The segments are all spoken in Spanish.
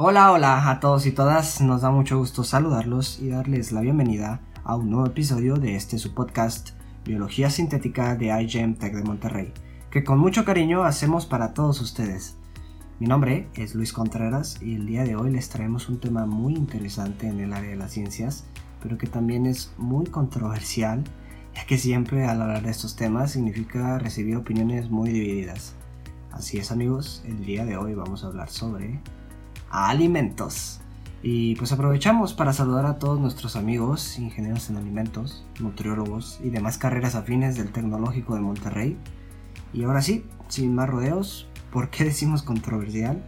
Hola, hola a todos y todas, nos da mucho gusto saludarlos y darles la bienvenida a un nuevo episodio de este su podcast Biología Sintética de iGEM Tech de Monterrey, que con mucho cariño hacemos para todos ustedes. Mi nombre es Luis Contreras y el día de hoy les traemos un tema muy interesante en el área de las ciencias, pero que también es muy controversial, ya que siempre al hablar de estos temas significa recibir opiniones muy divididas. Así es amigos, el día de hoy vamos a hablar sobre alimentos. Y pues aprovechamos para saludar a todos nuestros amigos, ingenieros en alimentos, nutriólogos y demás carreras afines del Tecnológico de Monterrey. Y ahora sí, sin más rodeos, ¿por qué decimos controversial?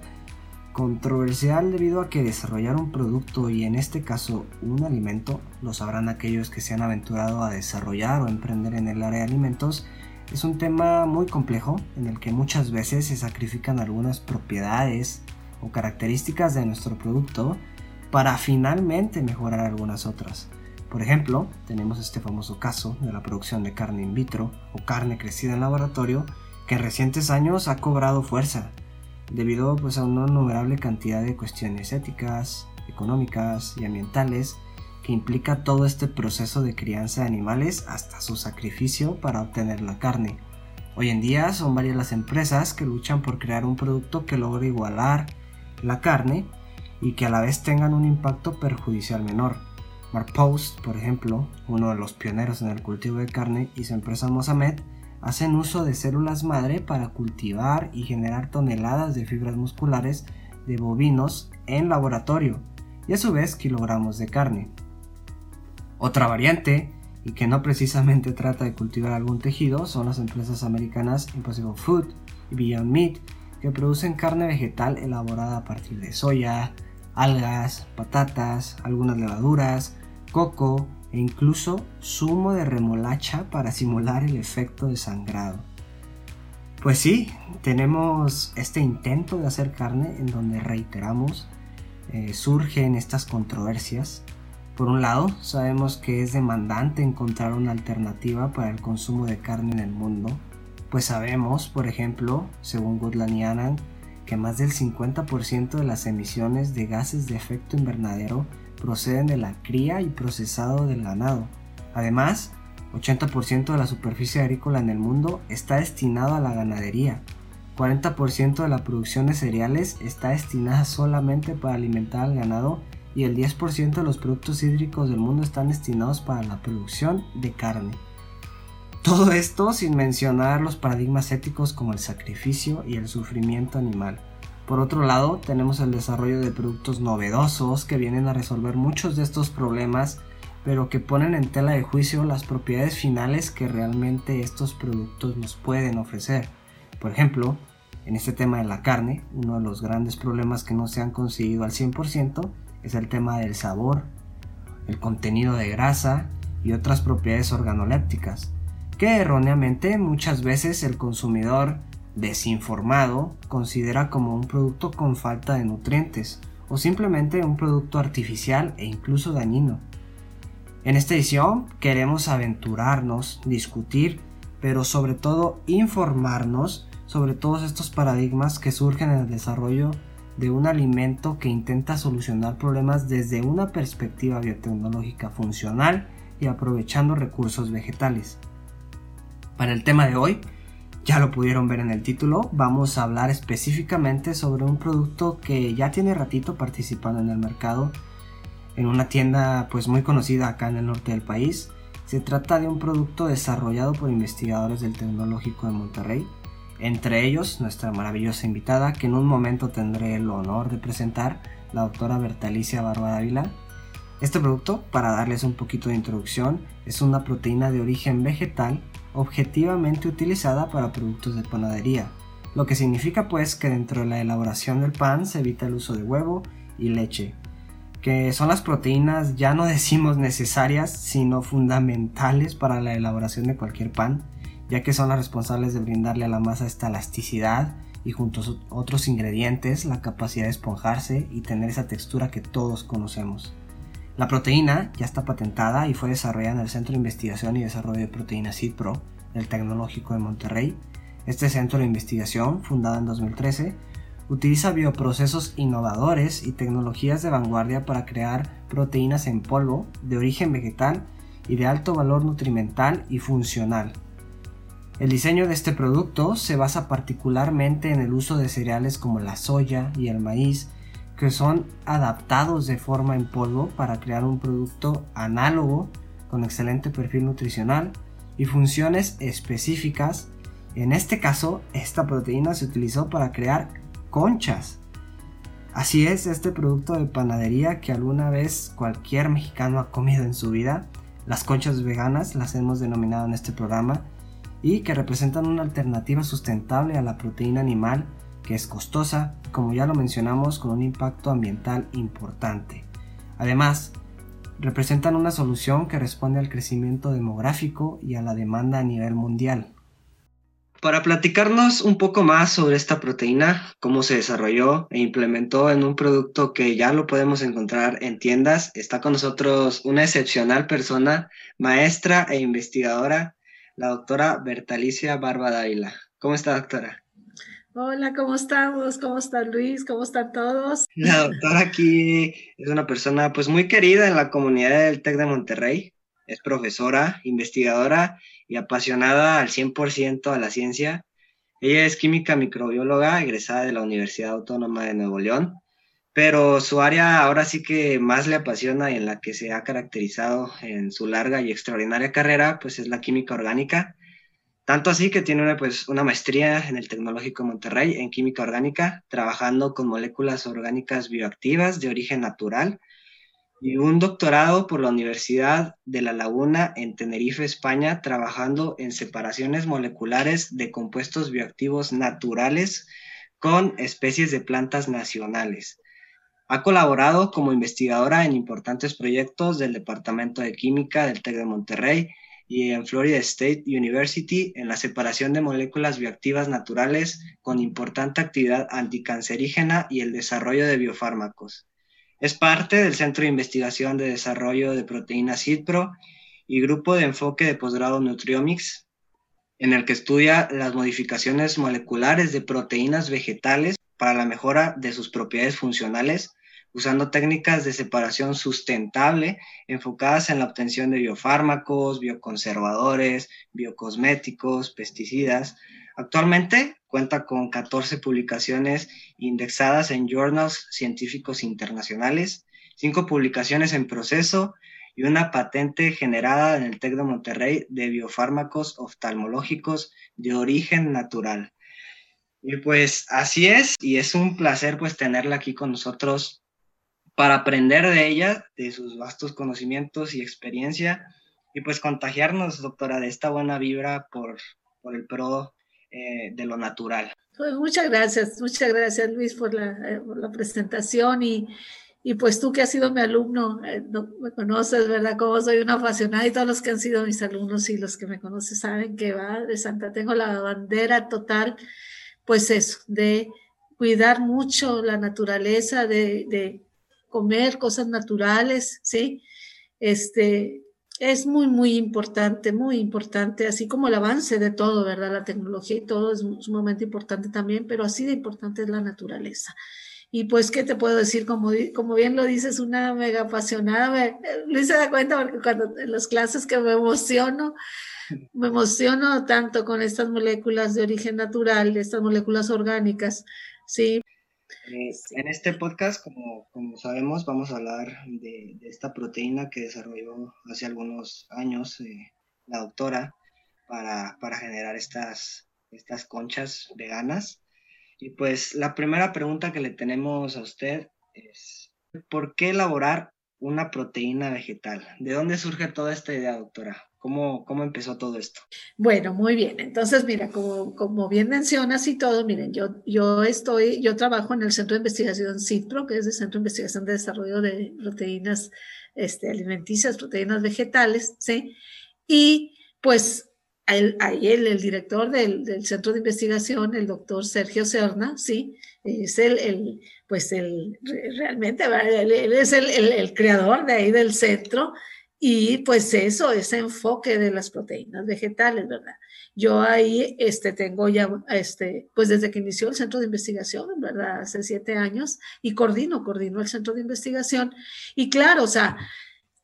Controversial debido a que desarrollar un producto y en este caso un alimento, lo sabrán aquellos que se han aventurado a desarrollar o emprender en el área de alimentos, es un tema muy complejo en el que muchas veces se sacrifican algunas propiedades, o características de nuestro producto para finalmente mejorar algunas otras. Por ejemplo, tenemos este famoso caso de la producción de carne in vitro o carne crecida en laboratorio que en recientes años ha cobrado fuerza debido pues, a una innumerable cantidad de cuestiones éticas, económicas y ambientales que implica todo este proceso de crianza de animales hasta su sacrificio para obtener la carne. Hoy en día son varias las empresas que luchan por crear un producto que logre igualar la carne y que a la vez tengan un impacto perjudicial menor. Mark Post, por ejemplo, uno de los pioneros en el cultivo de carne, y su empresa Mosamed hacen uso de células madre para cultivar y generar toneladas de fibras musculares de bovinos en laboratorio y a su vez kilogramos de carne. Otra variante, y que no precisamente trata de cultivar algún tejido, son las empresas americanas Impossible Food y Beyond Meat, que producen carne vegetal elaborada a partir de soya, algas, patatas, algunas levaduras, coco e incluso zumo de remolacha para simular el efecto de sangrado. Pues sí, tenemos este intento de hacer carne en donde reiteramos, eh, surgen estas controversias. Por un lado, sabemos que es demandante encontrar una alternativa para el consumo de carne en el mundo, pues sabemos, por ejemplo, según Goodland y Anand, que más del 50% de las emisiones de gases de efecto invernadero proceden de la cría y procesado del ganado. Además, 80% de la superficie agrícola en el mundo está destinado a la ganadería. 40% de la producción de cereales está destinada solamente para alimentar al ganado y el 10% de los productos hídricos del mundo están destinados para la producción de carne. Todo esto sin mencionar los paradigmas éticos como el sacrificio y el sufrimiento animal. Por otro lado, tenemos el desarrollo de productos novedosos que vienen a resolver muchos de estos problemas, pero que ponen en tela de juicio las propiedades finales que realmente estos productos nos pueden ofrecer. Por ejemplo, en este tema de la carne, uno de los grandes problemas que no se han conseguido al 100% es el tema del sabor, el contenido de grasa y otras propiedades organolépticas que erróneamente muchas veces el consumidor desinformado considera como un producto con falta de nutrientes o simplemente un producto artificial e incluso dañino. En esta edición queremos aventurarnos, discutir, pero sobre todo informarnos sobre todos estos paradigmas que surgen en el desarrollo de un alimento que intenta solucionar problemas desde una perspectiva biotecnológica funcional y aprovechando recursos vegetales. Para el tema de hoy, ya lo pudieron ver en el título, vamos a hablar específicamente sobre un producto que ya tiene ratito participando en el mercado en una tienda pues muy conocida acá en el norte del país. Se trata de un producto desarrollado por investigadores del Tecnológico de Monterrey, entre ellos nuestra maravillosa invitada que en un momento tendré el honor de presentar, la doctora Bertalicia Barba Dávila. Este producto, para darles un poquito de introducción, es una proteína de origen vegetal objetivamente utilizada para productos de panadería, lo que significa pues que dentro de la elaboración del pan se evita el uso de huevo y leche, que son las proteínas ya no decimos necesarias, sino fundamentales para la elaboración de cualquier pan, ya que son las responsables de brindarle a la masa esta elasticidad y junto a otros ingredientes la capacidad de esponjarse y tener esa textura que todos conocemos. La proteína ya está patentada y fue desarrollada en el Centro de Investigación y Desarrollo de Proteínas CIDPRO del Tecnológico de Monterrey. Este centro de investigación, fundado en 2013, Utiliza bioprocesos innovadores y tecnologías de vanguardia para crear proteínas en polvo de origen vegetal y de alto valor nutrimental y funcional. El diseño de este producto se basa particularmente en el uso de cereales como la soya y el maíz, que son adaptados de forma en polvo para crear un producto análogo con excelente perfil nutricional y funciones específicas. En este caso, esta proteína se utilizó para crear conchas. Así es, este producto de panadería que alguna vez cualquier mexicano ha comido en su vida, las conchas veganas las hemos denominado en este programa, y que representan una alternativa sustentable a la proteína animal es costosa, como ya lo mencionamos, con un impacto ambiental importante. Además, representan una solución que responde al crecimiento demográfico y a la demanda a nivel mundial. Para platicarnos un poco más sobre esta proteína, cómo se desarrolló e implementó en un producto que ya lo podemos encontrar en tiendas, está con nosotros una excepcional persona, maestra e investigadora la doctora Bertalicia Barba Dávila. ¿Cómo está, doctora? Hola, ¿cómo estamos? ¿Cómo está Luis? ¿Cómo están todos? La doctora aquí es una persona pues muy querida en la comunidad del TEC de Monterrey. Es profesora, investigadora y apasionada al 100% a la ciencia. Ella es química microbióloga egresada de la Universidad Autónoma de Nuevo León pero su área ahora sí que más le apasiona y en la que se ha caracterizado en su larga y extraordinaria carrera, pues es la química orgánica. Tanto así que tiene una, pues, una maestría en el Tecnológico Monterrey en química orgánica, trabajando con moléculas orgánicas bioactivas de origen natural, y un doctorado por la Universidad de La Laguna en Tenerife, España, trabajando en separaciones moleculares de compuestos bioactivos naturales con especies de plantas nacionales. Ha colaborado como investigadora en importantes proyectos del Departamento de Química del TEC de Monterrey y en Florida State University en la separación de moléculas bioactivas naturales con importante actividad anticancerígena y el desarrollo de biofármacos. Es parte del Centro de Investigación de Desarrollo de Proteínas CITPRO y Grupo de Enfoque de Posgrado Nutriomics, en el que estudia las modificaciones moleculares de proteínas vegetales para la mejora de sus propiedades funcionales usando técnicas de separación sustentable enfocadas en la obtención de biofármacos, bioconservadores, biocosméticos, pesticidas. Actualmente cuenta con 14 publicaciones indexadas en journals científicos internacionales, 5 publicaciones en proceso y una patente generada en el TEC de Monterrey de biofármacos oftalmológicos de origen natural. Y pues así es, y es un placer pues tenerla aquí con nosotros para aprender de ella, de sus vastos conocimientos y experiencia, y pues contagiarnos, doctora, de esta buena vibra por, por el pro eh, de lo natural. Pues muchas gracias, muchas gracias Luis por la, eh, por la presentación y, y, pues tú que has sido mi alumno, eh, me conoces, ¿verdad? Como soy una apasionada y todos los que han sido mis alumnos y los que me conocen saben que va de Santa, tengo la bandera total, pues eso, de cuidar mucho la naturaleza, de, de comer cosas naturales, ¿sí? Este, es muy, muy importante, muy importante, así como el avance de todo, ¿verdad? La tecnología y todo es sumamente importante también, pero así de importante es la naturaleza. Y pues, ¿qué te puedo decir? Como, como bien lo dices, una mega apasionada, me, Luis se da cuenta porque cuando en las clases que me emociono, me emociono tanto con estas moléculas de origen natural, estas moléculas orgánicas, ¿sí? En este podcast, como, como, sabemos, vamos a hablar de, esta proteína que desarrolló hace algunos años eh, la doctora para, para, generar estas, estas conchas veganas. Y pues la primera pregunta que le tenemos a usted es, ¿por qué elaborar una proteína vegetal? ¿De dónde surge toda esta idea, doctora? ¿Cómo, ¿Cómo, empezó todo esto? Bueno, muy bien. Entonces, mira, como, como bien mencionas y todo, miren, yo, yo estoy, yo trabajo en el Centro de Investigación CITPRO, que es el Centro de Investigación de Desarrollo de Proteínas este, Alimenticias, Proteínas Vegetales, ¿sí? Y pues el, el, director del, del, Centro de Investigación, el doctor Sergio Serna, ¿sí? Es el, el pues el, realmente, él, es el creador de ahí del centro Y pues eso, ese enfoque de las proteínas vegetales, ¿verdad? Yo ahí este, tengo ya, este, pues desde que inició el centro de investigación, ¿verdad? Hace siete años, y coordino, coordino el centro de investigación. Y claro, o sea,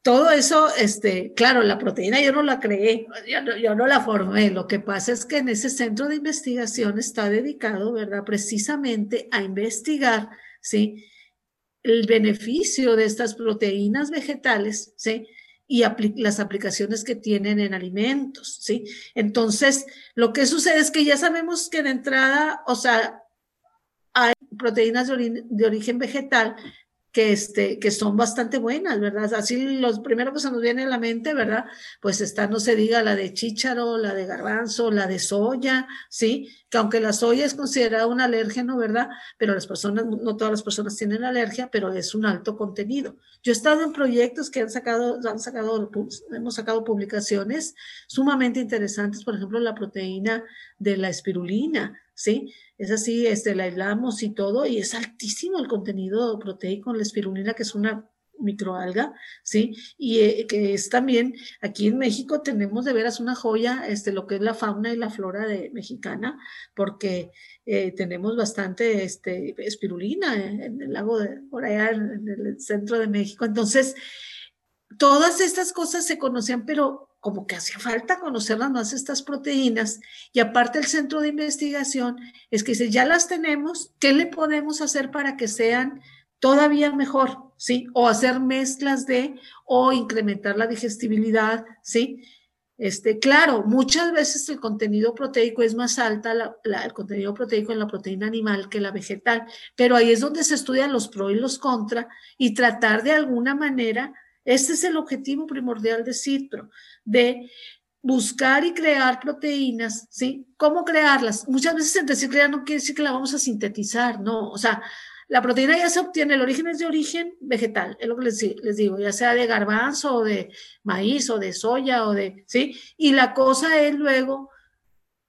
todo eso, este, claro, la proteína yo no la creé, yo no, yo no, la formé. Lo que pasa es que en ese centro de investigación está dedicado, ¿verdad? Precisamente a investigar, ¿sí? El beneficio de estas proteínas vegetales, ¿sí? Y las aplicaciones que tienen en alimentos, ¿sí? Entonces, lo que sucede es que ya sabemos que de entrada, o sea, hay proteínas de, de origen vegetal que, este, que son bastante buenas, ¿verdad? Así los primeros que se nos viene a la mente, ¿verdad? Pues está, no se diga, la de chícharo, la de garbanzo, la de soya, ¿sí? Que aunque la soya es considerada un alérgeno, ¿verdad? Pero las personas, no todas las personas tienen alergia, pero es un alto contenido. Yo he estado en proyectos que han sacado, han sacado, hemos sacado publicaciones sumamente interesantes, por ejemplo, la proteína de la espirulina, ¿sí? Es así, este, la aislamos y todo, y es altísimo el contenido proteico en la espirulina, que es una microalga, ¿sí? Y eh, que es también, aquí en México tenemos de veras una joya, este, lo que es la fauna y la flora de, mexicana, porque eh, tenemos bastante este, espirulina en, el lago de, por allá en el centro de México. Entonces, todas estas cosas se conocían, pero como que hacía falta conocer más estas proteínas y aparte el centro de investigación es que si ya las tenemos, ¿qué le podemos hacer para que sean todavía mejor? ¿Sí? O hacer mezclas de, o incrementar la digestibilidad, ¿sí? Este, claro, muchas veces el contenido proteico es más alta, el contenido proteico en la proteína animal que la vegetal, pero ahí es donde se estudian los pros y los contra y tratar de alguna manera este es el objetivo primordial de Citro, de buscar y crear proteínas, ¿sí? ¿Cómo crearlas? Muchas veces en decir crear no quiere decir que la vamos a sintetizar, no, o sea, la proteína ya se obtiene, el origen es de origen vegetal, es lo que les, digo, ya sea de garbanzo o de maíz o de soya o de, ¿sí? Y la cosa es luego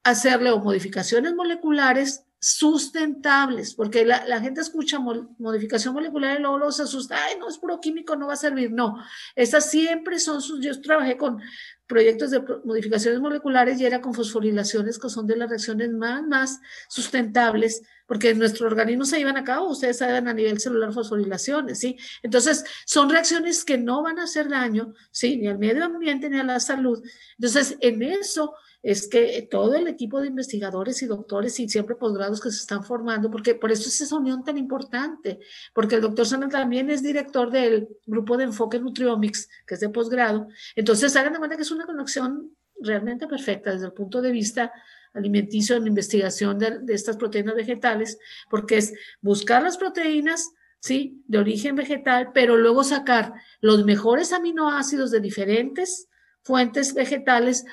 hacerle modificaciones moleculares sustentables, porque la, gente escucha modificación molecular y luego los asusta, ay, no, es puro químico, no va a servir. No, estas siempre son sus, yo trabajé con proyectos de modificaciones moleculares y era con fosforilaciones que son de las reacciones más, más sustentables, porque en nuestro organismo se llevan a cabo, ustedes saben a nivel celular fosforilaciones, ¿sí? Entonces, son reacciones que no van a hacer daño, ¿sí? Ni al medio ambiente ni a la salud. Entonces, en eso es que todo el equipo de investigadores y doctores y siempre posgrados que se están formando, porque por eso es esa unión tan importante, porque el doctor Sana también es director del grupo de enfoque Nutriomics, que es de posgrado. Entonces, hagan de cuenta que es una conexión realmente perfecta desde el punto de vista alimenticio en la investigación de, de estas proteínas vegetales, porque es buscar las proteínas, ¿sí? De origen vegetal, pero luego sacar los mejores aminoácidos de diferentes fuentes vegetales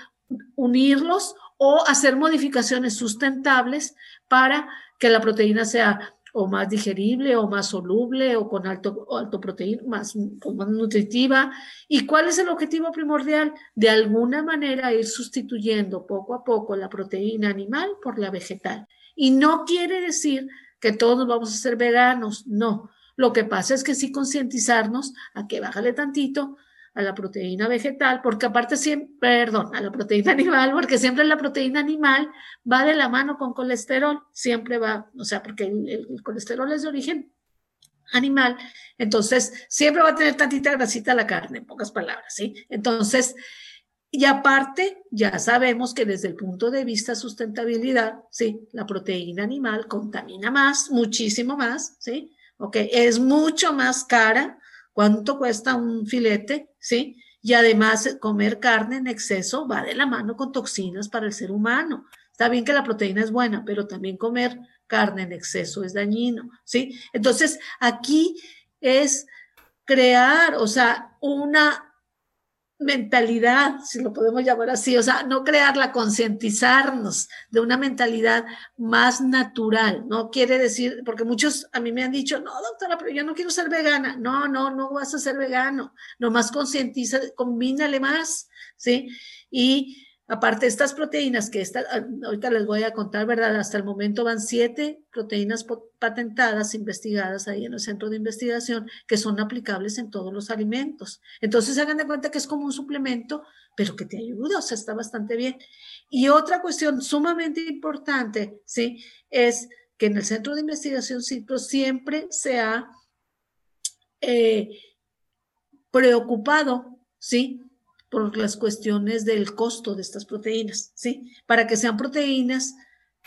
unirlos o hacer modificaciones sustentables para que la proteína sea o más digerible o más soluble o con alto, alto proteína, más, más nutritiva. ¿Y cuál es el objetivo primordial? De alguna manera ir sustituyendo poco a poco la proteína animal por la vegetal. Y no quiere decir que todos vamos a ser veganos, no. Lo que pasa es que sí concientizarnos a que bájale tantito a la proteína vegetal, porque aparte siempre, perdón, a la proteína animal, porque siempre la proteína animal va de la mano con colesterol, siempre va, o sea, porque el, colesterol es de origen animal, entonces siempre va a tener tantita grasita la carne, en pocas palabras, ¿sí? Entonces, y aparte, ya sabemos que desde el punto de vista sustentabilidad, sí, la proteína animal contamina más, muchísimo más, ¿sí? Ok, es mucho más cara cuánto cuesta un filete, ¿sí? Y además comer carne en exceso va de la mano con toxinas para el ser humano. Está bien que la proteína es buena, pero también comer carne en exceso es dañino, ¿sí? Entonces, aquí es crear, o sea, una mentalidad, si lo podemos llamar así, o sea, no crearla, concientizarnos de una mentalidad más natural, no quiere decir, porque muchos a mí me han dicho, no, doctora, pero yo no quiero ser vegana, no, no, no vas a ser vegano, nomás concientiza, combínale más, ¿sí? Y Aparte, estas proteínas que ah, ahorita les voy a contar, ¿verdad? Hasta el momento van siete proteínas patentadas, investigadas ahí en el centro de investigación, que son aplicables en todos los alimentos. Entonces, hagan de cuenta que es como un suplemento, pero que te ayuda, o sea, está bastante bien. Y otra cuestión sumamente importante, ¿sí? Es que en el centro de investigación CITRO siempre se ha eh, preocupado, ¿sí? Por las cuestiones del costo de estas proteínas, ¿sí? Para que sean proteínas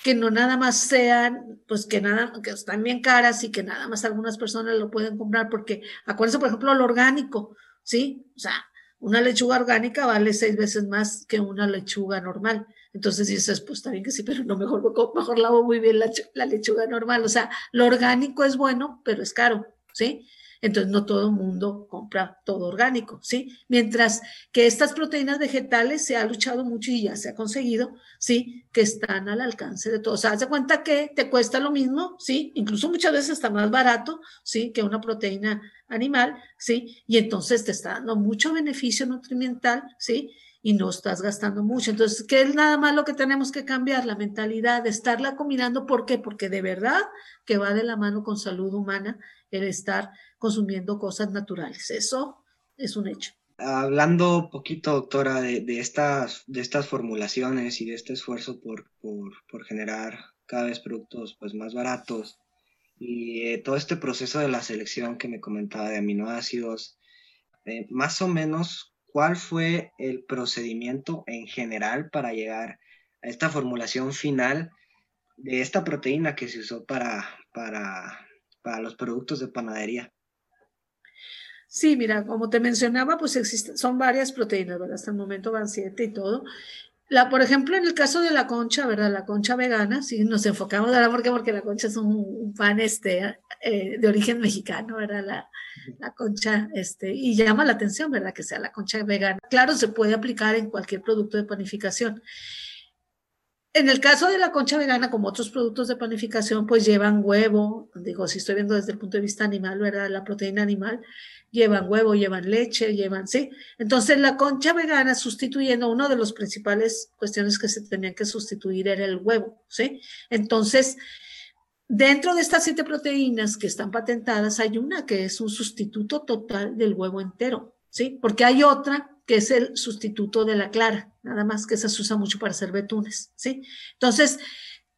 que no nada más sean, pues que nada, que están bien caras y que nada más algunas personas lo pueden comprar, porque acuérdense, por ejemplo, lo orgánico, ¿sí? O sea, una lechuga orgánica vale seis veces más que una lechuga normal. Entonces dices, pues está bien que sí, pero no mejor, mejor lavo muy bien la, la lechuga normal. O sea, lo orgánico es bueno, pero es caro, ¿sí? Entonces, no todo el mundo compra todo orgánico, ¿sí? Mientras que estas proteínas vegetales se ha luchado mucho y ya se ha conseguido, ¿sí? Que están al alcance de todos. O sea, haz de cuenta que te cuesta lo mismo, ¿sí? Incluso muchas veces está más barato, ¿sí? Que una proteína animal, ¿sí? Y entonces te está dando mucho beneficio nutrimental, ¿sí? Y no estás gastando mucho. Entonces, ¿qué es nada más lo que tenemos que cambiar? La mentalidad de estarla combinando. ¿Por qué? Porque de verdad que va de la mano con salud humana el estar consumiendo cosas naturales. Eso es un hecho. Hablando poquito, doctora, de, estas, de estas formulaciones y de este esfuerzo por, por, generar cada vez productos pues, más baratos y eh, todo este proceso de la selección que me comentaba de aminoácidos, eh, más o menos ¿cuál fue el procedimiento en general para llegar a esta formulación final de esta proteína que se usó para, para, para los productos de panadería? Sí, mira, como te mencionaba, pues existen, son varias proteínas, ¿verdad? Hasta el momento van siete y todo. La, por ejemplo, en el caso de la concha, ¿verdad? La concha vegana, sí, nos enfocamos ahora porque porque la concha es un, pan este, eh, de origen mexicano, ¿verdad? La, la, concha, este, y llama la atención, ¿verdad? Que sea la concha vegana. Claro, se puede aplicar en cualquier producto de panificación. En el caso de la concha vegana, como otros productos de panificación, pues llevan huevo, digo, si estoy viendo desde el punto de vista animal, ¿verdad? La proteína animal, llevan huevo, llevan leche, llevan, sí. Entonces la concha vegana sustituyendo, una de las principales cuestiones que se tenían que sustituir era el huevo, ¿sí? Entonces, dentro de estas siete proteínas que están patentadas, hay una que es un sustituto total del huevo entero, ¿sí? Porque hay otra que es el sustituto de la clara, nada más que esa se usa mucho para hacer betunes, ¿sí? Entonces,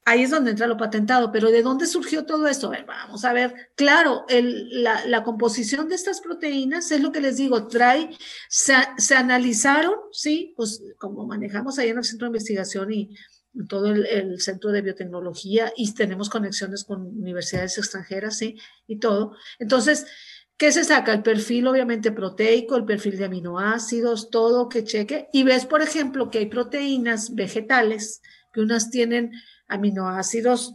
Ahí es donde entra lo patentado, pero ¿de dónde surgió todo esto? vamos a ver, claro, la, composición de estas proteínas es lo que les digo, trae, se, analizaron, sí, pues como manejamos ahí en el centro de investigación y todo el, centro de biotecnología y tenemos conexiones con universidades extranjeras, sí, y todo. Entonces, ¿qué se saca? El perfil obviamente proteico, el perfil de aminoácidos, todo que cheque, y ves, por ejemplo, que hay proteínas vegetales que unas tienen aminoácidos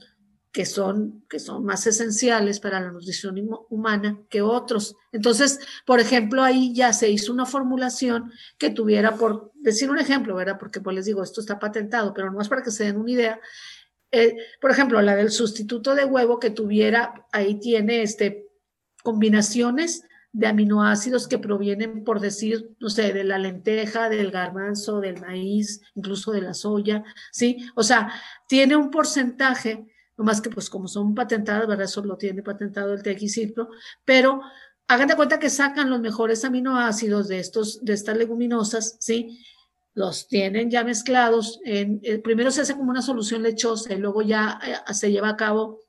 que son, que son más esenciales para la nutrición humana que otros. Entonces, por ejemplo, ahí ya se hizo una formulación que tuviera, por decir un ejemplo, ¿verdad? Porque pues les digo, esto está patentado, pero no es para que se den una idea. Eh, por ejemplo, la del sustituto de huevo que tuviera, ahí tiene este, combinaciones de aminoácidos que provienen, por decir, no sé, de la lenteja, del garbanzo, del maíz, incluso de la soya, ¿sí? O sea, tiene un porcentaje, no más que pues como son patentadas, ¿verdad? Eso lo tiene patentado el tequicipro, pero hagan de cuenta que sacan los mejores aminoácidos de, estos, de estas leguminosas, ¿sí? Los tienen ya mezclados, en, eh, primero se hace como una solución lechosa y luego ya eh, se lleva a cabo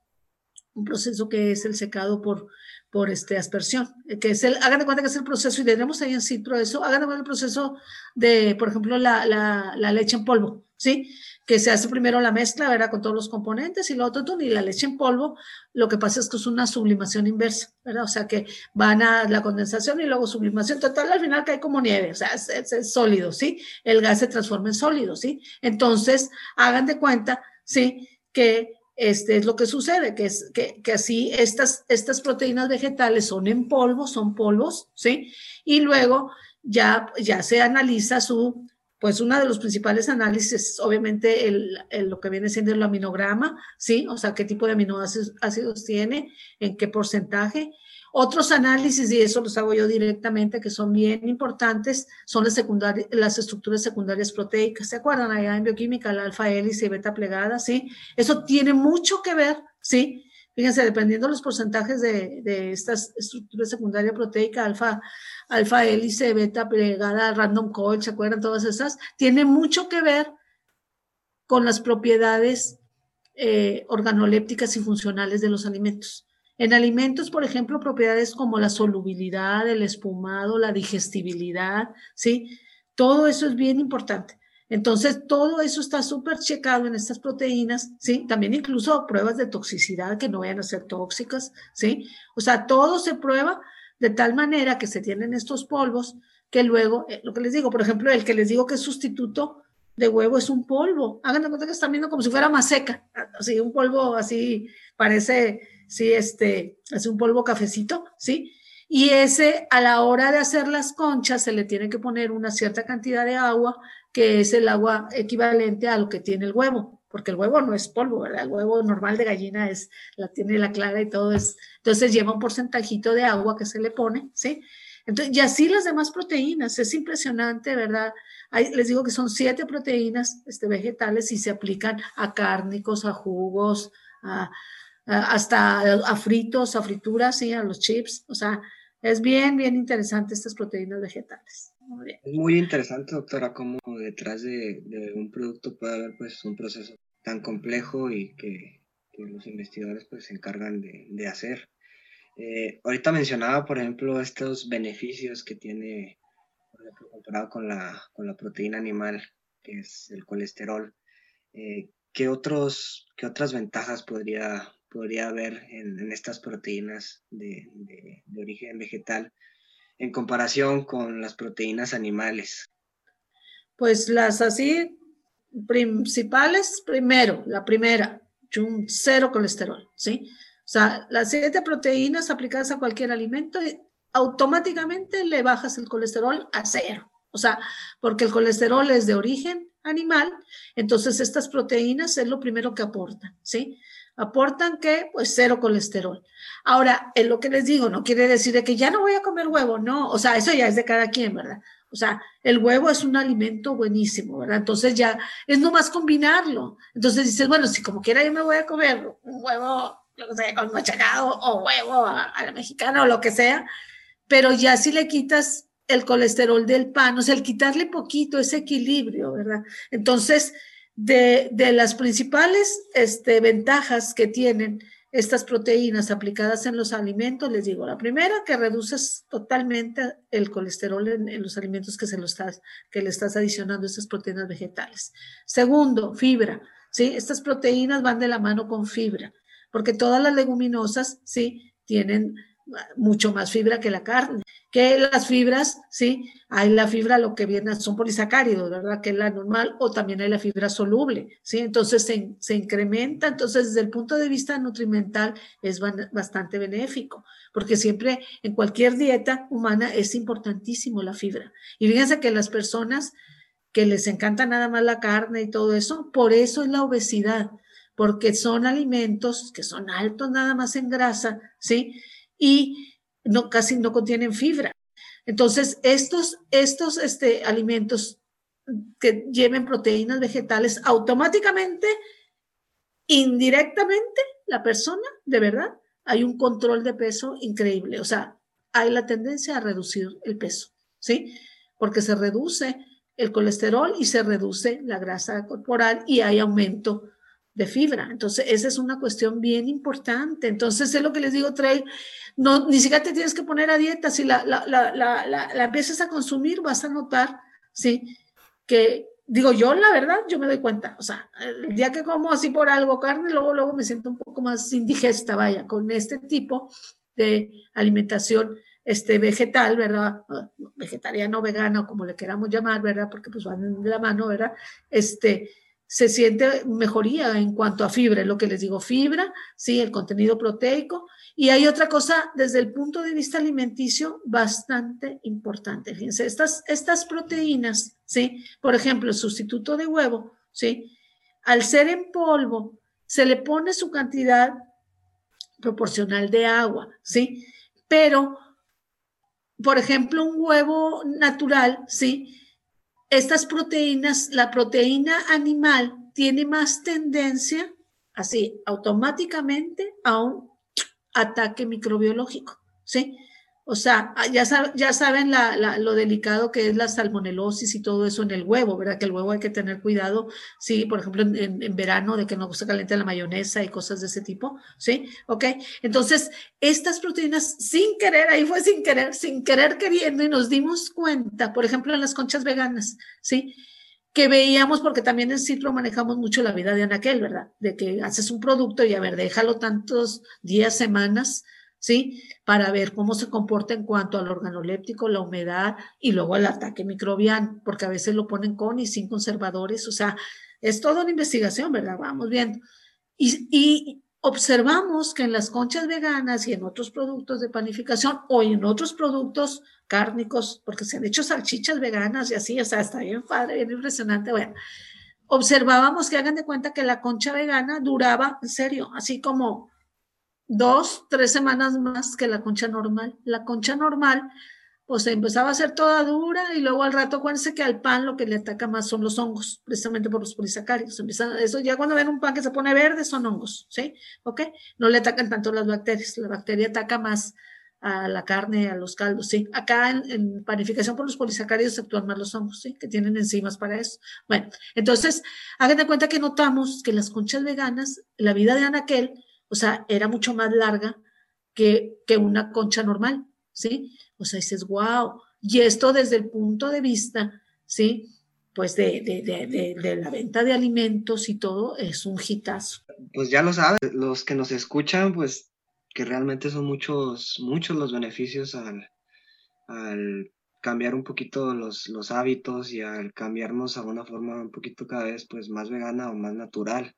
un proceso que es el secado por por este, aspersión, eh, que es el, hagan de cuenta que es el proceso, y tenemos ahí en Citro eso, hagan de cuenta el proceso de, por ejemplo, la, la, la, leche en polvo, ¿sí? Que se hace primero la mezcla, ¿verdad? Con todos los componentes y lo otro, y la leche en polvo, lo que pasa es que es una sublimación inversa, ¿verdad? O sea, que van a la condensación y luego sublimación, total, al final cae como nieve, o sea, es, es sólido, ¿sí? El gas se transforma en sólido, ¿sí? Entonces, hagan de cuenta, ¿sí? Que este es lo que sucede, que, es, que, que, así estas, estas proteínas vegetales son en polvo, son polvos, ¿sí? Y luego ya, ya se analiza su, pues uno de los principales análisis, obviamente el, lo que viene siendo el aminograma, ¿sí? O sea, qué tipo de aminoácidos tiene, en qué porcentaje. Otros análisis, y eso los hago yo directamente, que son bien importantes, son las, las estructuras secundarias proteicas. ¿Se acuerdan allá en bioquímica, la alfa hélice y beta plegada? ¿sí? Eso tiene mucho que ver, ¿sí? Fíjense, dependiendo de los porcentajes de, de estas estructuras secundarias proteicas, alfa, alfa hélice, beta plegada, random coil, ¿se acuerdan? Todas esas, tiene mucho que ver con las propiedades eh, organolépticas y funcionales de los alimentos. En alimentos, por ejemplo, propiedades como la solubilidad, el espumado, la digestibilidad, ¿sí? Todo eso es bien importante. Entonces, todo eso está súper checado en estas proteínas, ¿sí? También incluso pruebas de toxicidad que no vayan a ser tóxicas, ¿sí? O sea, todo se prueba de tal manera que se tienen estos polvos que luego, eh, lo que les digo, por ejemplo, el que les digo que es sustituto de huevo es un polvo. Hagan cuenta que están viendo como si fuera más seca, así un polvo así, parece ¿sí? Este, es un polvo cafecito, ¿sí? Y ese, a la hora de hacer las conchas, se le tiene que poner una cierta cantidad de agua, que es el agua equivalente a lo que tiene el huevo, porque el huevo no es polvo, ¿verdad? El huevo normal de gallina es, la tiene la clara y todo es, entonces lleva un porcentajito de agua que se le pone, ¿sí? Entonces, y así las demás proteínas, es impresionante, ¿verdad? les digo que son siete proteínas este, vegetales y se aplican a cárnicos, a jugos, a, hasta a fritos, a frituras, sí, a los chips. O sea, es bien, bien interesante estas proteínas vegetales. Es muy interesante, doctora, cómo detrás de, un producto puede haber pues un proceso tan complejo y que, los investigadores pues se encargan de, hacer. Eh, ahorita mencionaba, por ejemplo, estos beneficios que tiene, por ejemplo, comparado con la, con la proteína animal, que es el colesterol. Eh, ¿qué, otros, ¿Qué otras ventajas podría, podría haber en, estas proteínas de, origen vegetal en comparación con las proteínas animales? Pues las así principales, primero, la primera, cero colesterol, ¿sí? O sea, las siete proteínas aplicadas a cualquier alimento, automáticamente le bajas el colesterol a cero. O sea, porque el colesterol es de origen animal, entonces estas proteínas es lo primero que aportan, ¿sí? Aportan que pues cero colesterol. Ahora, en lo que les digo, no quiere decir que ya no voy a comer huevo, no, o sea, eso ya es de cada quien, ¿verdad? O sea, el huevo es un alimento buenísimo, ¿verdad? Entonces ya es nomás combinarlo. Entonces dices, bueno, si como quiera yo me voy a comer un huevo, lo que sea, con machacado o huevo a, a la mexicana o lo que sea, pero ya si le quitas el colesterol del pan, o sea, el quitarle poquito, ese equilibrio, ¿verdad? Entonces, de, las principales este, ventajas que tienen estas proteínas aplicadas en los alimentos, les digo, la primera, que reduces totalmente el colesterol en, los alimentos que, se lo estás, que le estás adicionando estas proteínas vegetales. Segundo, fibra. ¿sí? Estas proteínas van de la mano con fibra, porque todas las leguminosas ¿sí? tienen mucho más fibra que la carne. Que las fibras, sí, hay la fibra, lo que viene, son polisacáridos, ¿verdad? Que es la normal, o también hay la fibra soluble, ¿sí? Entonces se, se incrementa, entonces desde el punto de vista nutrimental es bastante benéfico, porque siempre en cualquier dieta humana es importantísimo la fibra. Y fíjense que las personas que les encanta nada más la carne y todo eso, por eso es la obesidad, porque son alimentos que son altos nada más en grasa, ¿sí? Y casi no contienen fibra. Entonces, estos, estos este, alimentos que lleven proteínas vegetales, automáticamente, indirectamente, la persona, de verdad, hay un control de peso increíble. O sea, hay la tendencia a reducir el peso, ¿sí? Porque se reduce el colesterol y se reduce la grasa corporal y hay aumento de fibra. Entonces, esa es una cuestión bien importante. Entonces, es lo que les digo, trae, no, ni siquiera te tienes que poner a dieta. Si la, la, la, la, empiezas a consumir, vas a notar, sí, que, digo yo, la verdad, yo me doy cuenta. O sea, el día que como así por algo carne, luego, luego me siento un poco más indigesta, vaya, con este tipo de alimentación este, vegetal, ¿verdad? Vegetariano, vegano, como le queramos llamar, ¿verdad? Porque pues van de la mano, ¿verdad? Este, se siente mejoría en cuanto a fibra, lo que les digo, fibra, sí, el contenido proteico. Y hay otra cosa desde el punto de vista alimenticio bastante importante. Fíjense, estas, estas proteínas, sí, por ejemplo, el sustituto de huevo, sí, al ser en polvo, se le pone su cantidad proporcional de agua, sí. Pero, por ejemplo, un huevo natural, ¿sí? Estas proteínas, la proteína animal tiene más tendencia, así, automáticamente a un ataque microbiológico, ¿sí? O sea, ah, ya, ya saben lo delicado que es la salmonelosis y todo eso en el huevo, ¿verdad? Que el huevo hay que tener cuidado, sí, por ejemplo, en, verano, de que no se caliente la mayonesa y cosas de ese tipo, ¿sí? ¿Ok? Entonces, estas proteínas, sin querer, ahí fue sin querer, sin querer queriendo, y nos dimos cuenta, por ejemplo, en las conchas veganas, ¿sí? que veíamos, porque también en Citro manejamos mucho la vida de Anaquel, ¿verdad? De que haces un producto y a ver, déjalo tantos días, semanas, ¿sí? Para ver cómo se comporta en cuanto al organoléptico, la humedad y luego el ataque microbiano, porque a veces lo ponen con y sin conservadores, o sea, es toda una investigación, ¿verdad? Vamos viendo. Y, observamos que en las conchas veganas y en otros productos de panificación o en otros productos cárnicos, porque se han hecho salchichas veganas y así, o sea, está bien padre, bien impresionante, bueno, observábamos que hagan de cuenta que la concha vegana duraba, en serio, así como dos, tres semanas más que la concha normal. La concha normal, pues empezaba a ser toda dura y luego al rato, acuérdense que al pan lo que le ataca más son los hongos, precisamente por los polisacáridos. Empiezan, eso ya cuando ven un pan que se pone verde son hongos, ¿sí? ¿Ok? No le atacan tanto las bacterias, la bacteria ataca más a la carne, a los caldos, ¿sí? Acá en, panificación por los polisacáridos actúan más los hongos, ¿sí? Que tienen enzimas para eso. Bueno, entonces, hagan de cuenta que notamos que las conchas veganas, la vida de Anaquel, o sea, era mucho más larga que, que una concha normal, ¿sí? O sea, dices, wow. Y esto desde el punto de vista, ¿sí? Pues de, de, de, de la venta de alimentos y todo, es un hitazo. Pues ya lo saben, los que nos escuchan, pues que realmente son muchos, muchos los beneficios al, al cambiar un poquito los, los, hábitos y al cambiarnos a una forma un poquito cada vez pues más vegana o más natural.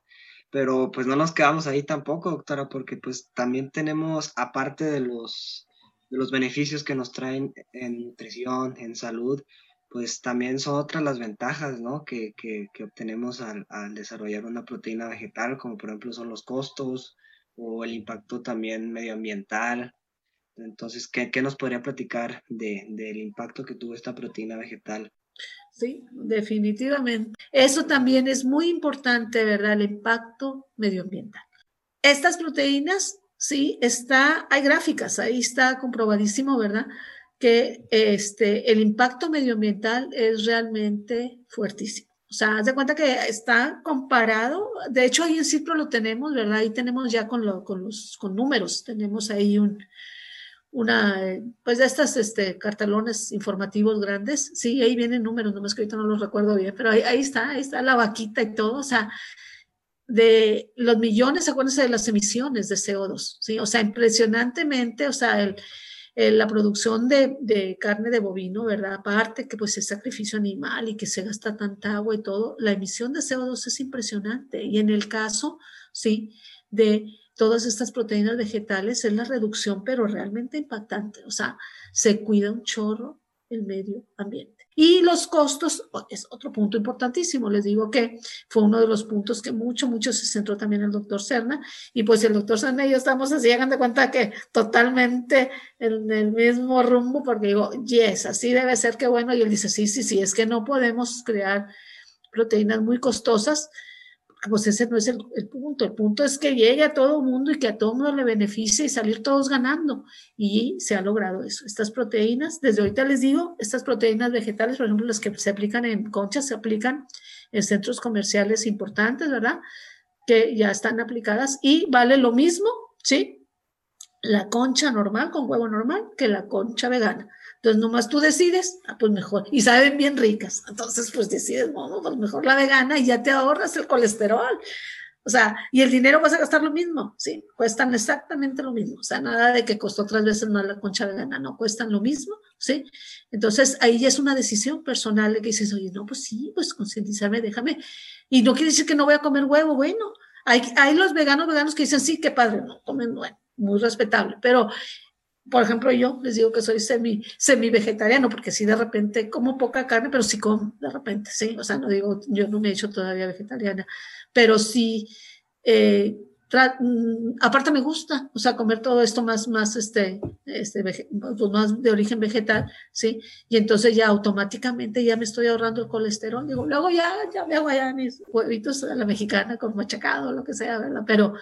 Pero pues no nos quedamos ahí tampoco, doctora, porque pues también tenemos, aparte de los, de los beneficios que nos traen en nutrición, en salud, pues también son otras las ventajas, ¿no? Que, que, que obtenemos al, desarrollar una proteína vegetal, como por ejemplo son los costos o el impacto también medioambiental. Entonces, ¿qué, qué nos podría platicar de, del impacto que tuvo esta proteína vegetal Sí, definitivamente. Eso también es muy importante, ¿verdad? El impacto medioambiental. Estas proteínas, sí, está, hay gráficas, ahí está comprobadísimo, ¿verdad? Que este, el impacto medioambiental es realmente fuertísimo. O sea, haz de cuenta que está comparado, de hecho ahí en Cipro lo tenemos, ¿verdad? Ahí tenemos ya con, lo, con los con números, tenemos ahí un, una, pues de estas este, cartalones informativos grandes, sí, ahí vienen números, nomás que ahorita no los recuerdo bien, pero ahí, ahí está, ahí está la vaquita y todo, o sea, de los millones, acuérdense de las emisiones de CO2, ¿sí? O sea, impresionantemente, o sea, el, la producción de, de, carne de bovino, ¿verdad? Aparte que pues es sacrificio animal y que se gasta tanta agua y todo, la emisión de CO2 es impresionante. Y en el caso, sí, de todas estas proteínas vegetales es la reducción, pero realmente impactante. O sea, se cuida un chorro el medio ambiente. Y los costos es otro punto importantísimo. Les digo que fue uno de los puntos que mucho, mucho se centró también el doctor Cerna. Y pues el doctor Cerna y yo estamos así, hagan de cuenta que totalmente en el mismo rumbo, porque digo, yes, así debe ser que bueno. Y él dice, sí, sí, sí, es que no podemos crear proteínas muy costosas pues ese no es el, punto. El punto es que llegue a todo el mundo y que a todo mundo le beneficie y salir todos ganando. Y se ha logrado eso. Estas proteínas, desde ahorita les digo, estas proteínas vegetales, por ejemplo, las que se aplican en conchas, se aplican en centros comerciales importantes, ¿verdad? Que ya están aplicadas y vale lo mismo, ¿sí? La concha normal con huevo normal que la concha vegana. Entonces, nomás tú decides, ah, pues mejor. Y saben bien ricas. Entonces, pues decides, bueno, pues mejor la vegana y ya te ahorras el colesterol. O sea, y el dinero vas a gastar lo mismo, ¿sí? Cuestan exactamente lo mismo. O sea, nada de que costó tres veces más la concha vegana, no, cuestan lo mismo, ¿sí? Entonces, ahí ya es una decisión personal de que dices, oye, no, pues sí, pues concientizarme, déjame. Y no quiere decir que no voy a comer huevo, bueno. Hay, hay los veganos, veganos que dicen, sí, qué padre, no comen, bueno, muy respetable, pero por ejemplo, yo les digo que soy semi, semi vegetariano, porque sí de repente como poca carne, pero sí como de repente, sí. O sea, no digo, yo no me he hecho todavía vegetariana, pero sí, eh, Mm, aparte me gusta, o sea, comer todo esto más, más, este, este, pues más de origen vegetal, ¿sí? Y entonces ya automáticamente ya me estoy ahorrando el colesterol. Digo, luego ya, ya me hago allá mis huevitos a la mexicana con machacado, lo que sea, ¿verdad? Pero,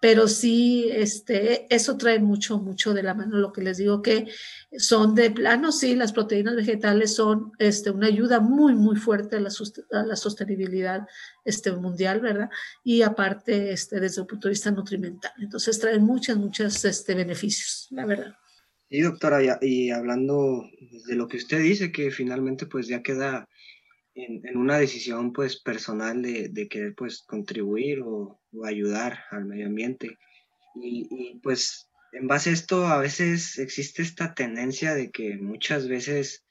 pero sí, este, eso trae mucho, mucho de la mano, lo que les digo que son de plano, sí, las proteínas vegetales son este, una ayuda muy, muy fuerte a la, la sostenibilidad este, mundial, ¿verdad? Y aparte, este, desde el punto de vista nutrimental. Entonces traen muchos, muchos este, beneficios, la verdad. Sí, doctora, y, hablando de lo que usted dice, que finalmente pues ya queda en, una decisión pues personal de, de querer pues contribuir o, ayudar al medio ambiente. Y, pues en base a esto a veces existe esta tendencia de que muchas veces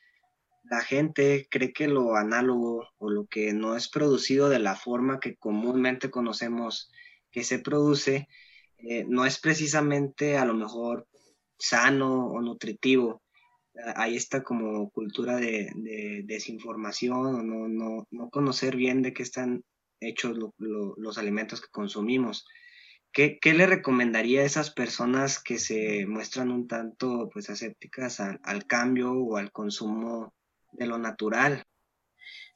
la gente cree que lo análogo o lo que no es producido de la forma que comúnmente conocemos que se produce, eh, no es precisamente a lo mejor sano o nutritivo hay esta como cultura de, desinformación o no, no, conocer bien de qué están hechos los alimentos que consumimos. ¿Qué, ¿Qué, le recomendaría a esas personas que se muestran un tanto pues escépticas al, al cambio o al consumo de lo natural?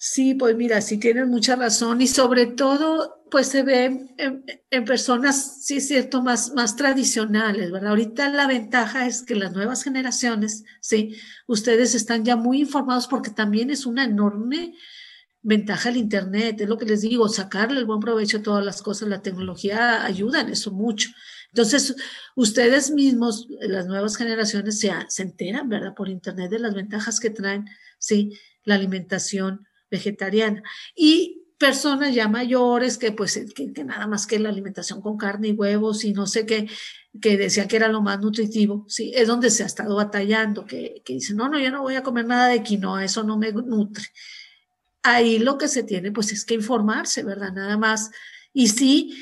Sí, pues mira, sí tienes mucha razón y sobre todo, pues se ve en, personas, sí es cierto, más, más tradicionales, ¿verdad? Ahorita la ventaja es que las nuevas generaciones, sí, ustedes están ya muy informados porque también es una enorme ventaja el Internet, es lo que les digo, sacarle el buen provecho a todas las cosas, la tecnología ayuda en eso mucho. Entonces, ustedes mismos, las nuevas generaciones, se, se enteran, ¿verdad? Por Internet de las ventajas que traen, sí, la alimentación vegetariana. Y personas ya mayores que pues que, nada más que la alimentación con carne y huevos y no sé qué, que decía que era lo más nutritivo, sí, es donde se ha estado batallando, que, que dice, no, no, yo no voy a comer nada de quinoa, eso no me nutre. Ahí lo que se tiene pues es que informarse, ¿verdad? Nada más. Y sí,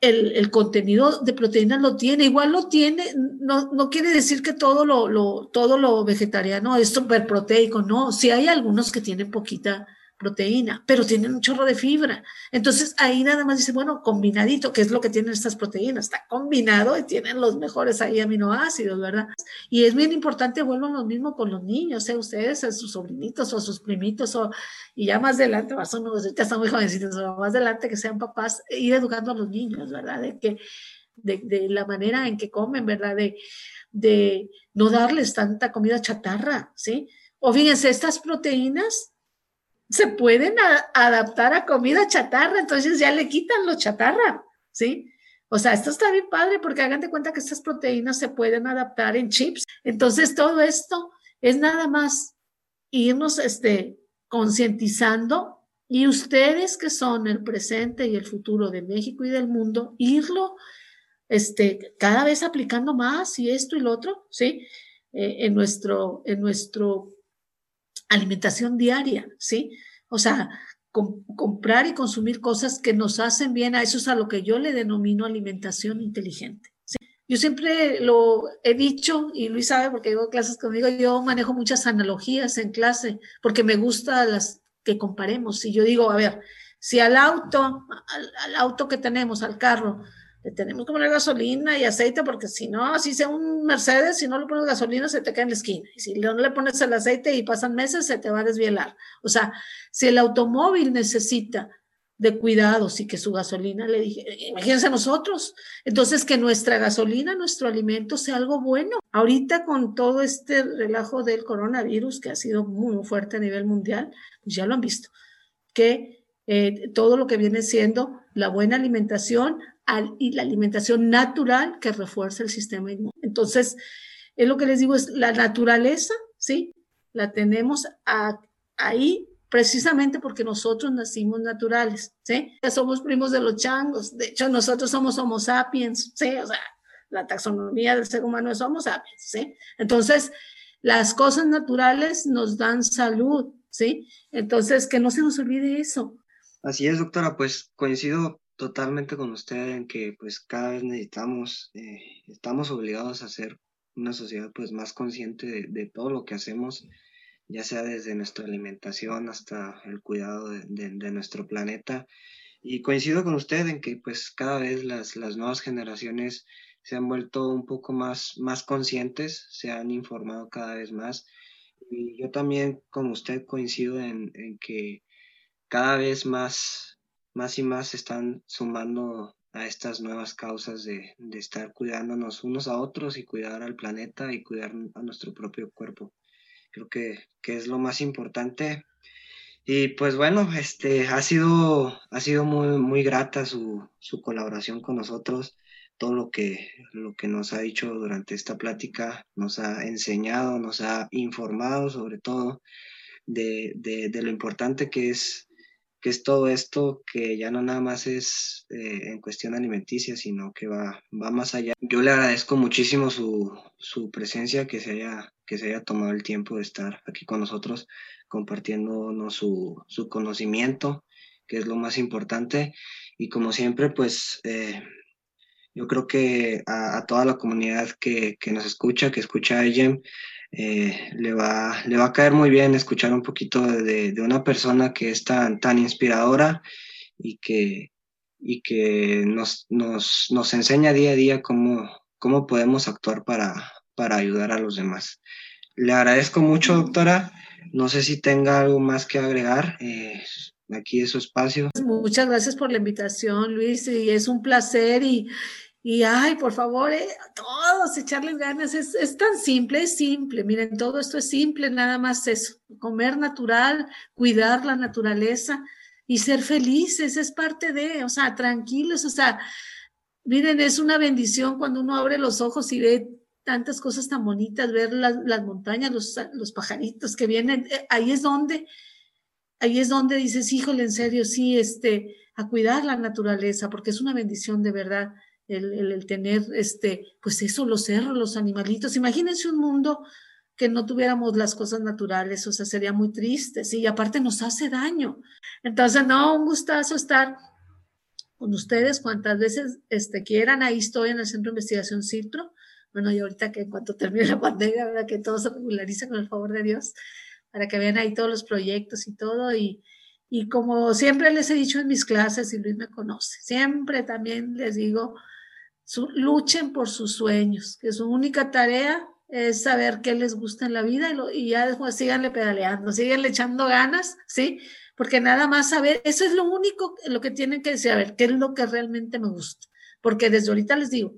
el, el, contenido de proteínas lo tiene, igual lo tiene, no, no quiere decir que todo lo, lo, todo lo vegetariano es súper proteico, no, sí hay algunos que tienen poquita proteína, pero tienen un chorro de fibra. Entonces ahí nada más dice, bueno, combinadito, que es lo que tienen estas proteínas, está combinado y tienen los mejores ahí aminoácidos, ¿verdad? Y es bien importante, vuelvan lo mismo con los niños, ¿eh? ustedes, a sus sobrinitos o a sus primitos, o, y ya más adelante, ya están muy jovencitos, o más adelante que sean papás, ir educando a los niños, ¿verdad? De que, de, de la manera en que comen, ¿verdad? De, de no darles tanta comida chatarra, ¿sí? O fíjense, estas proteínas se pueden adaptar a comida chatarra, entonces ya le quitan lo chatarra, ¿sí? O sea, esto está bien padre porque hagan de cuenta que estas proteínas se pueden adaptar en chips. Entonces, todo esto es nada más irnos este, concientizando y ustedes que son el presente y el futuro de México y del mundo, irlo este, cada vez aplicando más y esto y lo otro, ¿sí? Eh, en, nuestro, en nuestro alimentación diaria, ¿sí? O sea, comprar y consumir cosas que nos hacen bien, a eso es a lo que yo le denomino alimentación inteligente. Yo siempre lo he dicho, y Luis sabe porque llevo clases conmigo, yo manejo muchas analogías en clase, porque me gusta las que comparemos. Si yo digo, a ver, si al auto, al auto que tenemos, al carro, tenemos que poner gasolina y aceite porque si no, así sea un Mercedes, si no le pones gasolina se te cae en la esquina. Y si no le pones el aceite y pasan meses, se te va a desvielar. O sea, si el automóvil necesita de cuidados y que su gasolina le dije, imagínense nosotros, entonces que nuestra gasolina, nuestro alimento sea algo bueno. Ahorita con todo este relajo del coronavirus que ha sido muy fuerte a nivel mundial, pues ya lo han visto, que eh, todo lo que viene siendo la buena alimentación y la alimentación natural que refuerza el sistema inmune. Entonces, es lo que les digo, es la naturaleza, ¿sí? La tenemos ahí precisamente porque nosotros nacimos naturales, ¿sí? Somos primos de los changos, de hecho nosotros somos homo sapiens, ¿sí? O sea, la taxonomía del ser humano es homo sapiens, ¿sí? Entonces, las cosas naturales nos dan salud, ¿sí? Entonces, que no se nos olvide eso. Así es, doctora, pues coincido totalmente con usted en que pues cada vez necesitamos, eh, estamos obligados a ser una sociedad pues más consciente de, todo lo que hacemos, ya sea desde nuestra alimentación hasta el cuidado de, nuestro planeta. Y coincido con usted en que pues cada vez las, las nuevas generaciones se han vuelto un poco más, más conscientes, se han informado cada vez más. Y yo también, como usted, coincido en, en que cada vez más, más y más se están sumando a estas nuevas causas de, de, estar cuidándonos unos a otros y cuidar al planeta y cuidar a nuestro propio cuerpo. Creo que, que es lo más importante. Y pues bueno, este, ha sido, ha sido muy, muy grata su, su colaboración con nosotros. Todo lo que, lo que nos ha dicho durante esta plática nos ha enseñado, nos ha informado sobre todo de, de, de lo importante que es que es todo esto que ya no nada más es eh, en cuestión alimenticia, sino que va, va más allá. Yo le agradezco muchísimo su, su, presencia, que se, haya, que se haya tomado el tiempo de estar aquí con nosotros, compartiéndonos su, su conocimiento, que es lo más importante. Y como siempre, pues eh, yo creo que a, a, toda la comunidad que, que nos escucha, que escucha a EGEM, eh, le, va, le va a caer muy bien escuchar un poquito de, de, una persona que es tan, tan inspiradora y que, y que nos, nos, nos enseña día a día cómo, cómo podemos actuar para, para ayudar a los demás. Le agradezco mucho, doctora. No sé si tenga algo más que agregar. Eh, aquí es su espacio. Muchas gracias por la invitación, Luis, y es un placer y, y ay, por favor, eh, todos echarles ganas, es, es, tan simple, es simple, miren, todo esto es simple, nada más eso, comer natural, cuidar la naturaleza y ser felices, es parte de, o sea, tranquilos, o sea, miren, es una bendición cuando uno abre los ojos y ve tantas cosas tan bonitas, ver las, las montañas, los, los pajaritos que vienen, eh, ahí es donde, ahí es donde dices, híjole, en serio, sí, este, a cuidar la naturaleza, porque es una bendición de verdad el, el, tener, este, pues eso, los cerros, los animalitos. Imagínense un mundo que no tuviéramos las cosas naturales, o sea, sería muy triste, sí, y aparte nos hace daño. Entonces, no, un gustazo estar con ustedes cuantas veces este, quieran. Ahí estoy en el Centro de Investigación Citro. Bueno, y ahorita que en cuanto termine la pandemia, ¿verdad? que todo se regulariza con el favor de Dios, para que vean ahí todos los proyectos y todo. Y, y como siempre les he dicho en mis clases, y Luis me conoce, siempre también les digo, luchen por sus sueños, que su única tarea es saber qué les gusta en la vida y, y ya después síganle pedaleando, síganle echando ganas, ¿sí? Porque nada más saber, eso es lo único, lo que tienen que saber, qué es lo que realmente me gusta. Porque desde ahorita les digo,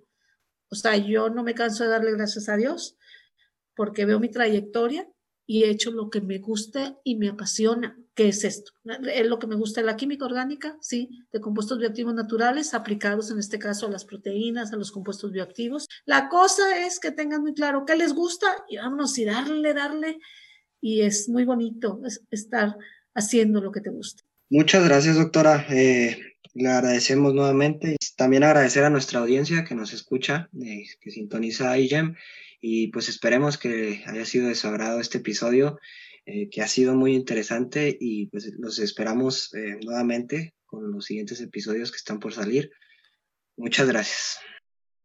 o sea, yo no me canso de darle gracias a Dios porque veo mi trayectoria y he hecho lo que me gusta y me apasiona, que es esto. Es lo que me gusta, la química orgánica, sí, de compuestos bioactivos naturales aplicados en este caso a las proteínas, a los compuestos bioactivos. La cosa es que tengan muy claro qué les gusta y vámonos y darle, darle. Y es muy bonito estar haciendo lo que te gusta. Muchas gracias, doctora. Eh, le agradecemos nuevamente. También agradecer a nuestra audiencia que nos escucha, eh, que sintoniza IGEM y pues esperemos que haya sido de su agrado este episodio, eh, que ha sido muy interesante y pues los esperamos eh, nuevamente con los siguientes episodios que están por salir. Muchas gracias.